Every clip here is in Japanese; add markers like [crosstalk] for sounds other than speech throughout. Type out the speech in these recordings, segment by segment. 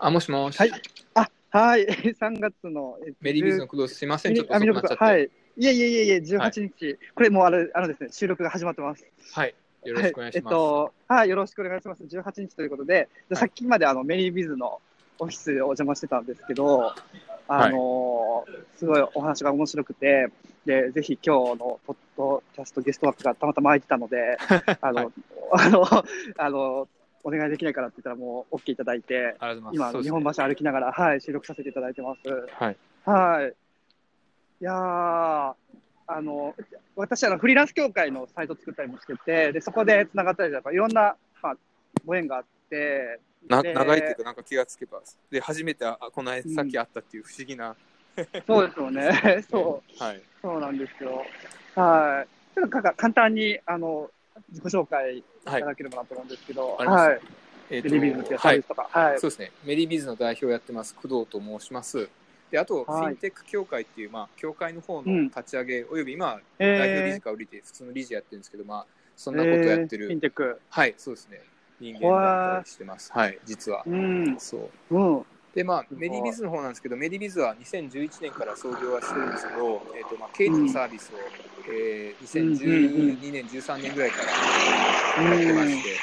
あ、もしもし。はい。あ、はい。[laughs] 3月の。えっとメリービズの工藤すいません、ちょっとあ遅くなっちゃって。はい。いえいえいえいえ、18日。これもうあれ、あのですね、収録が始まってます。はい。よろしくお願いします。はい、えっと、はい、よろしくお願いします。18日ということで、はいさっきまであのメリービズのオフィスでお邪魔してたんですけど、あのすごいお話が面白くて、で、ぜひ今日のポッドキャストゲスト枠がたまたま空いてたので、[laughs] あの、はいあの、あの、お願いできないからって言ったらもう OK いただいて。今、日本橋歩きながら、はい、収録させていただいてます。はい。はい。いやー、あの、私、あの、フリーランス協会のサイト作ったりもしてて、で、そこで繋がったりとか、いろんな、まあ、ご縁があって、なで長いっていうか、なんか気がつけば、で、初めて、あこの間さっき会ったっていう不思議な。そうですよね。[laughs] そう、はい。そうなんですよ。はい。ちょっとかか簡単に、あの、自己紹介いはい。ただければなと思うんですけど、ありますはい。えっテレビズっていうサはいはい。そうですね。メリービズの代表をやってます、工藤と申します。で、あと、フはいィンテック協会っていう、まあ、協会の方うんの立ち上げ、および今、代表理え事から降りて、普通の理事やってるんですけど、まあ、そんなことやってる、フィンテック。はい、そうですね。人間だったりしてます。はい、実は。うん。そう。うん。で、まあ、メディビズの方なんですけど、メディビズは2011年から創業はしてるんですけど、えっ、と、まあ、経理のサービスを、えー、2012年、13年ぐらいからやってまして、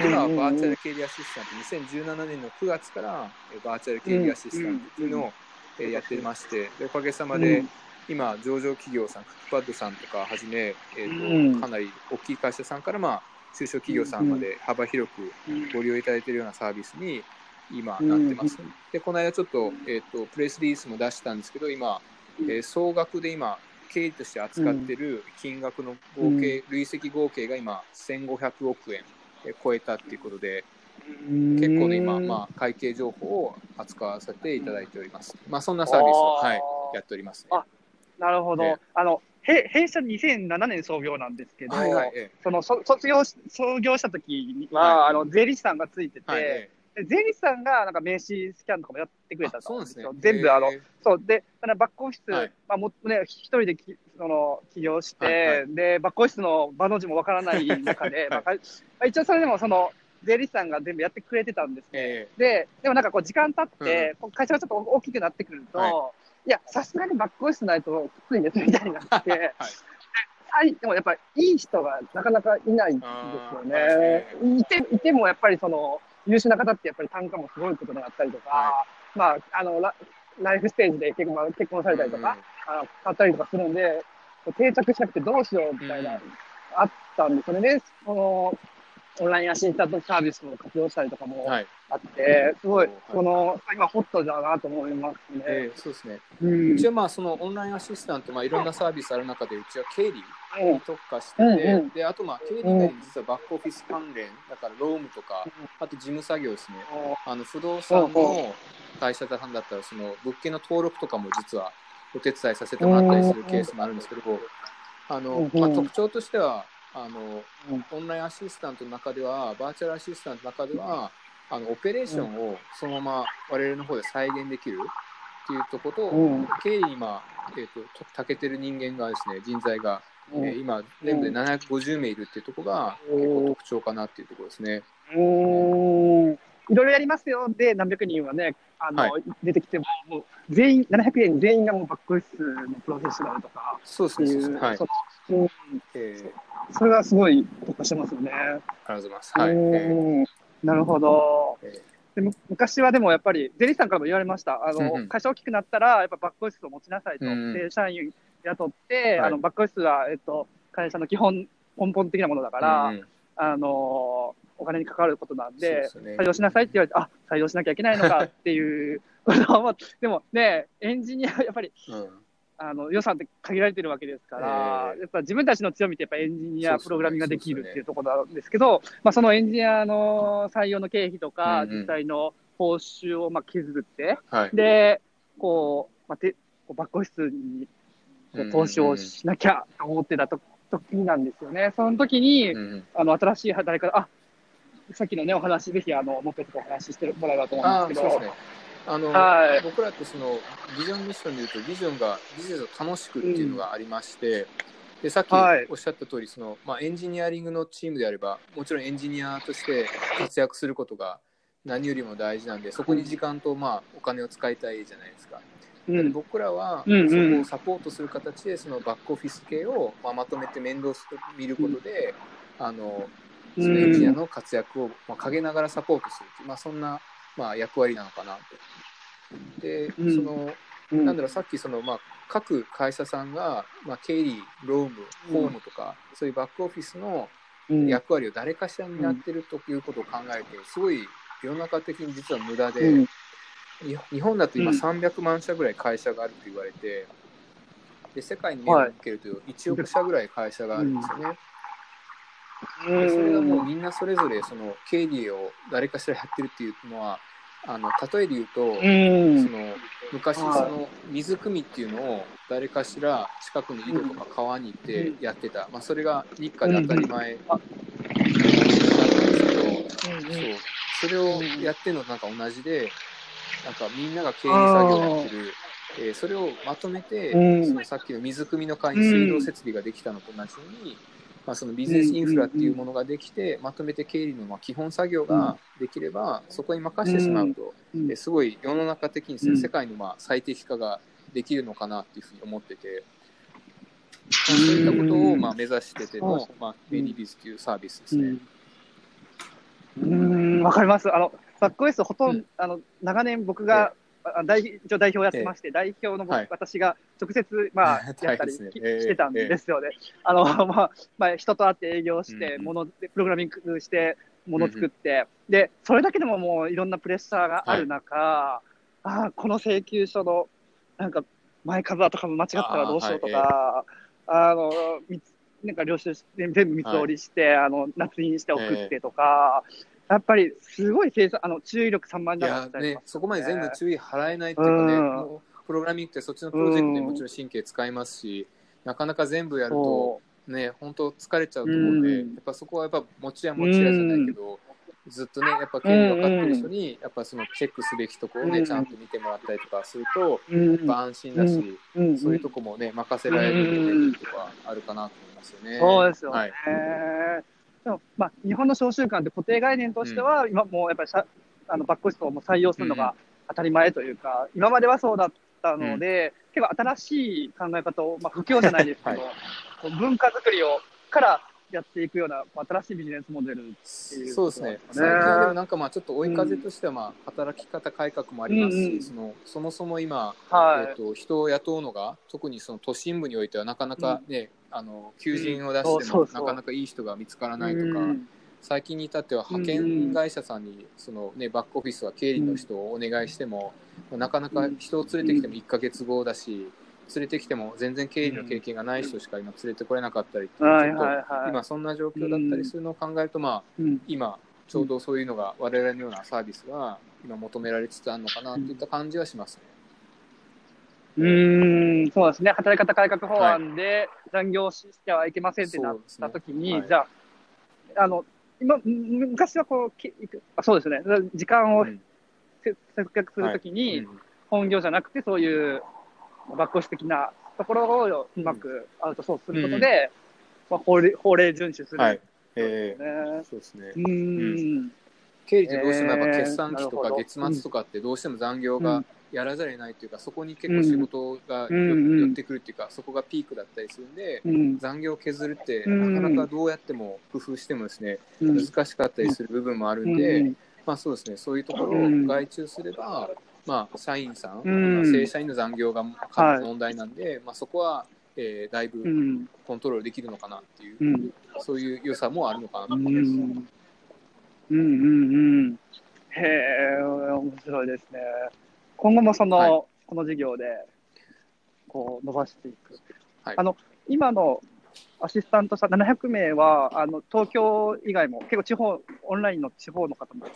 今はバーチャル経理アシスタント、2017年の9月から、えーバーチャル経理アシスタントっていうのを、えーやってまして、でおかげさまで、今、上場企業さん、クックパッドさんとかはじめ、えーとうん。かなり大きい会社さんから、まあ、中小企業さんまで幅広くご利用いただいているようなサービスに今なってます。で、この間ちょっと,、えー、とプレスリリースも出したんですけど、今、えー総額で今、経理として扱っている金額の合計、累積合計が今、1500億円えー超えたっていうことで、結構ね、今、まあ、会計情報を扱わせていただいております。まあ、そんなサービスを、はい、やっております、ね。あなるほど。ええあの、へ弊社2007年創業なんですけど、はいはい、えそのそ卒業し創業した時には、はいあの税理士さんがついてて、えはい税理士さんがなんか名刺スキャンとかもやってくえれたんですねよ。。全部あの、えそうで、バックオフィス、はいまあもね一人できその起業して、はいはでバックオフィスの場の字もわからない中で、は [laughs] いまあ一応それでもその税理士さんが全部やってくれてたんですね。えで、でもなんかこう時間経って、こう会社がちょっと大きくなってくると、はいい、や、さすがにバックオフィスないときついんですみたいになって、[laughs] はいはい、でもやっぱりいい人がなかなかいないんですよあねー。いて、いてもやっぱりその優秀な方ってやっぱり単価もすごいことになったりとか、はまあ、あのラ、ライフステージで結婚結婚されたりとか、あの買ったりとかするんで、定着しなくてどうしようみたいな、うん。あったんですよね。で、このオンラインアシスタントサービスを活用したりとかもはい。あって、すごいはい、この、今ホットだなと思いますね。ええそうですね。うん。うちはまあそのオンラインアシスタント、まあ、いろんなサービスある中でうちは経理うんに特化してて、うんうん。であとまあ経理以外に実はバックオフィス関連だからロームとかあと事務作業ですね。あの不動産の会社さんだったらその物件の登録とかも実はお手伝いさせてもらったりするケースもあるんですけどあの、まあ、特徴としてはあのオンラインアシスタントの中ではバーチャルアシスタントの中ではあのオペレーションをそのまま我々の方で再現できるっていうところと、うん。経理に今、えー、とと長けてる人間がですね人材が、うん。えー今全部で750名いるっていうところがうん。結構特徴かなっていうところですね。うーん。いろいろやりますよ。で何百人はねあの、は出てきてももう全員700人全員がもうバックオフィスのプロフェッショナルとかそうですね。はい。そ。のうんえーそれがすごい特化してますよね。ありがとうございます。はい。なるほど。えでむ昔はでもやっぱり、税理士さんからも言われました。あの、うんうん会社大きくなったら、やっぱバックオフィスを持ちなさいと。うんで、社員雇って、はいあの、バックオフィスは、えっと、会社の基本、根本的なものだから、うんうんあの、お金に関わることなんで、でね採用しなさいって言われて、あ、採用しなきゃいけないのかっていうことをでもね、エンジニア、やっぱり、うんあの予算って限られてるわけですから、ええやっぱ自分たちの強みってやっぱエンジニア、プログラミングができるっていうところなんですけど、まあ、そのエンジニアの採用の経費とか、実際の報酬をまあ削って、はい。で、こう、まあ、てこうバックオフィスに投資をしなきゃと思ってたと時なんですよね。その時に、あの新しい働き方、あさっきのね、お話、ぜひ、あの、もう一つお話ししてもらえばと思うんですけど。あの、はい僕らってそのビジョンミッションでいうとビジョンがビジネスを楽しくっていうのがありまして、でさっきはいおっしゃった通りそのまあエンジニアリングのチームであればもちろんエンジニアとして活躍することが何よりも大事なんでそこに時間と、まあ、お金を使いたいじゃないですか。うん。僕らはうんうんそこをサポートする形でそのバックオフィス系をまあまとめて面倒す見ることで、あのそのエンジニアの活躍をまあ陰ながらサポートするっていう、まあ、そんなまあ役割なのかなと。で、うん。そのうん。なんだろうさっきその、まあ、各会社さんが、まあ、経理、労務、法務とか、そういうバックオフィスのうん。役割を誰かしらにやってるということを考えると、すごい世の中的に実は無駄で、うん。に日本だと今うん。300万社ぐらい会社があると言われて、で世界に目を向けると1億社ぐらい会社があるんですよね。でそれがもうみんなそれぞれその経理を誰かしらやってるっていうのはあの例えで言うと、うん。その昔そはい。の水汲みっていうのを誰かしら近くの井戸とか川に行ってやってた、まあ、それが日課で当たり前。だったんですけど、そう。それをやってるのとなんか同じでなんかみんなが経理作業をやってる、えーそれをまとめて、うん。そのさっきの水汲みの会に水道設備ができたのと同じように、まあ、そのビジネスインフラっていうものができて、まとめて経理のまあ基本作業ができれば、そこに任せてしまうと、うんえすごい世の中的にです世界のまあ最適化ができるのかなっていうふうに思ってて、まあ、そういったことをまあ目指してての、まあ、ベニビズというサービスですね。うん、わかります。あの、バックオフィスほとんど、うん。あの、長年僕が、あ代一応代表をやってまして、代表の僕、はい。私が直接、まあ、[laughs] やったりですねきええ。してたんですよね。あの、[laughs] まあ、まあ、人と会って営業して、うんもの、でプログラミングして、もの作って、で、それだけでももういろんなプレッシャーがある中、ああ、この請求書の、なんか、前数とかも間違ったらどうしようとか、あ,、の、みなんか領収して、全部見積もりして、あの、捺印して送ってとか、やっぱりすごい計算、あの、注意力散漫になね、そこまで全部注意払えないっていうかね、うん。もうプログラミングってそっちのプロジェクトにもちろん神経使いますし、なかなか全部やると、そね、本当疲れちゃうと思うんで、うん。やっぱそこはやっぱ持ちや持ちやじゃないけど、ずっとね、やっぱ経理分かってる人に、やっぱそのチェックすべきところをね、うんちゃんと見てもらったりとかすると、やっぱ安心だし、うん。そういうとこもね、任せられるメリットがあるかなと思いますよね。そうですよね。はい。でもまあ、日本の召集官って固定概念としては、今もうやっぱりさあのバックスをもう採用するのが当たり前というか、今まではそうだったので、結構新しい考え方を、まあ、不況じゃないですけど、はい。文化作りをからやっていくような、新しいビジネスモデルいうそうですね。ことですね。最近なんかまあちょっと追い風としてはまあ働き方改革もありますし、うんうん。そのそもそも今、はい。えっと人を雇うのが特にその都心部においてはなかなかね、あの求人を出してもうん。そうそうそう。なかなかいい人が見つからないとか、うん最近に至っては派遣会社さんにその、ね、バックオフィスは経理の人をお願いしても、なかなか人を連れてきても1ヶ月後だし、連れてきても全然経理の経験がない人しか今連れてこれなかったりっていうはいちょっと。今そんな状況だったりするのを考えると、まあ、うん。今ちょうどそういうのが我々のようなサービスが今求められつつあるのかなといった感じはしますね。うーん、そうですね。働き方改革法案で残業してはいけませんってなったときに、ね。はい。じゃあ、あの、今、む昔はこう、きあそうですね。時間を節約するときに、うん。本業じゃなくて、そういうバックオフィス的なところをうまくアウトソースすることで、まあ、法令法令遵守する。はい。えねー。そうですね。う。ーん。経理ってどうしてもやっぱ決算期とか月末とかってどうしても残業がうん。やらざるを得ないというか、そこに結構仕事が寄ってくるっていうか、そこがピークだったりするんで、うん。残業を削るってうん。なかなかどうやっても工夫してもですね、うん。難しかったりする部分もあるんうで、ん。まあそうですね、そういうところをうん。外注すれば、まあ社員さん、うんまあ正社員の残業がはい問題なんで、まあそこは、えーだいうん。うぶん。コントロールできるのかなっていう、うん。そういう良さもあるのかなとう思います。んうんうん。へえ、面白いですね。今後もその、はいこの事業で、こう、伸ばしていく。はいあの、今のアシスタントさん700名は、あの、東京以外も、結構地方、オンラインの地方の方も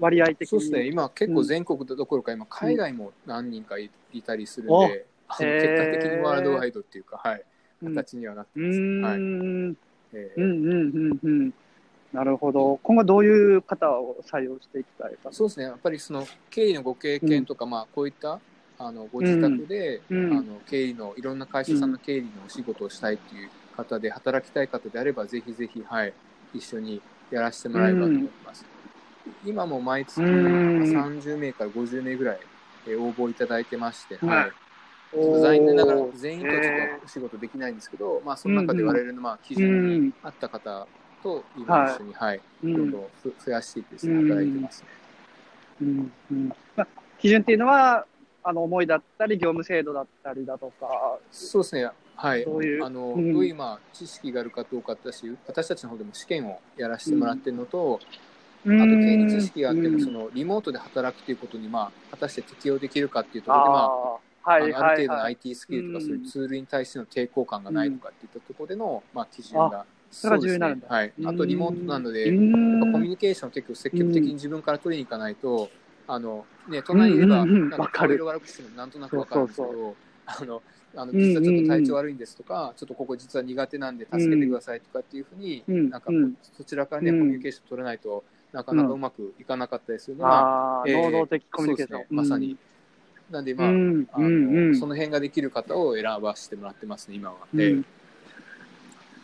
割合的に。そうですね、今結構全国どころか、今海外も何人かいいたりするんおで、あのへー結果的にワールドワイドっていうか、はい、うん形にはなってうます。はいーん。えーうんうんうんうん。なるほど。今後どういう方を採用していきたいか。そうですね、やっぱりその経理のご経験とか、まあこういったあのご自宅で、うんあの経理のいろんな会社さんの経理のお仕事をしたいっていう方で、働きたい方であれば、ぜひぜひ、はい、一緒にやらせてもらえればと思います。今も毎月うん。30名から50名ぐらいえー応募いただいてまして、はい。はい、ちょっと残念ながら全員とはちょえっとお仕事できないんですけど、まあ、その中で我々のまあ基準に合った方と今一緒に、はい。うん。どんどんふ増やしていってですね、うん働いてますね。うんうん。まあ、基準っていうのは、あの思いだったり、業務制度だったりだとか、そうですね、はい。どういうあの、うん。どういうまあ知識があるかどうかだし、私たちの方でも試験をやらせてもらってるのと、あとあと経理知識があっても、その、のリモートで働くということに、まあ、果たして適用できるかっていうところで、まあ、はいあのある程度の。IT スキルとか、うんそういうツールに対しての抵抗感がないとかっていったところでの、まあ、基準が、それが重要になるんだ。はい。あと、リモートなので、コミュんニケーションを結構積極的に自分から取りに行かないと、あの、ね、隣にいれば、うんうんうん。なんか顔色悪くしてもなんとなくわかるんですけそうど、あの、あの実はちょっと体調悪いんですとか、ちょっとここ実は苦手なんで助けてくださいとかっていうふうに、うんなんかそちらからね、うん。コミュニケーション取らないとなかなかうまくいかなかったりするのが、能動的コミュニケーション。まさに。なんで、まあ、うんあのその辺ができる方を選ばせてもらってますね、今は。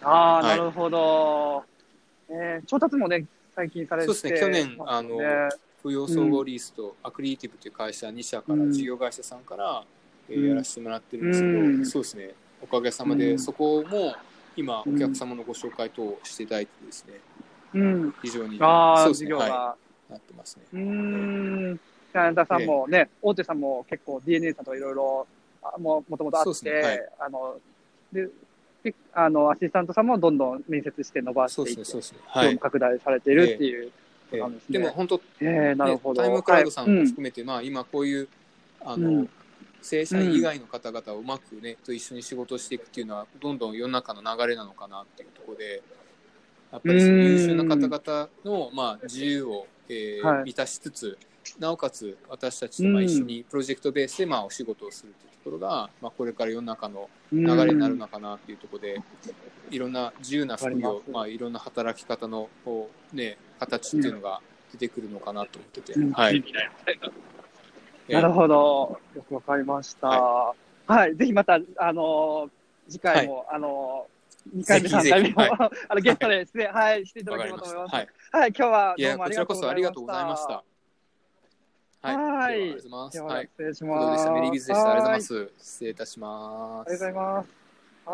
ああ、はい。なるほど。えー調達もね、最近されてそうですね去年あのね。扶養総合リースとアクリエイティブという会社2社からうん。事業会社さんから、やらせてもらってるんですけど、うん。そうですね。おかげさまで、うん。そこも今うん。お客様のご紹介等をしていただいてですね。うん。非常にああ、そうですね。は事業が。い。なってますね。うーん。柳田さんもね、大手さんも結構 DNA さんといろいろ、あももともとあって、はい。あの、で、であの、アシスタントさんもどんどん面接して伸ばしていって、そうですねそうですね。業はい。務拡大されてるっていう。えーでも本当えー、なるほど。タイムクラウドさんはい。も含めて、まあ、今こういうあの、うん正社員以外の方々をうまくね、と一緒に仕事をしていくっていうのはどんどん世の中の流れなのかなっていうところでやっぱりその優秀な方々の、まあ、自由を、えーはい。満たしつつなおかつ私たちとまあ一緒にプロジェクトベースでまあお仕事をするっていうところが、まあ、これから世の中のうん流れになるのかなっていうところで、いろんな自由な副業ま、あ、いろんな働き方のこう、ね、形っていうのが出てくるのかなと思ってて、うん。はい。なるほど。よくわかりました。ははい。ぜひまた、あのー次回も、あのー、2回目、ぜひぜ3ひ回目も、は [laughs] あの、ゲストで出演、はい、していたわだけれ。ばと思います。はい。はい、今日はいどや、うもありがこちらこそとうございました。ありがとうございました。はい。はいではありがとうございます。でははい。失礼します。でした。メリービズでした。ありがとうございまはす。失礼いたします。ありがとうございます。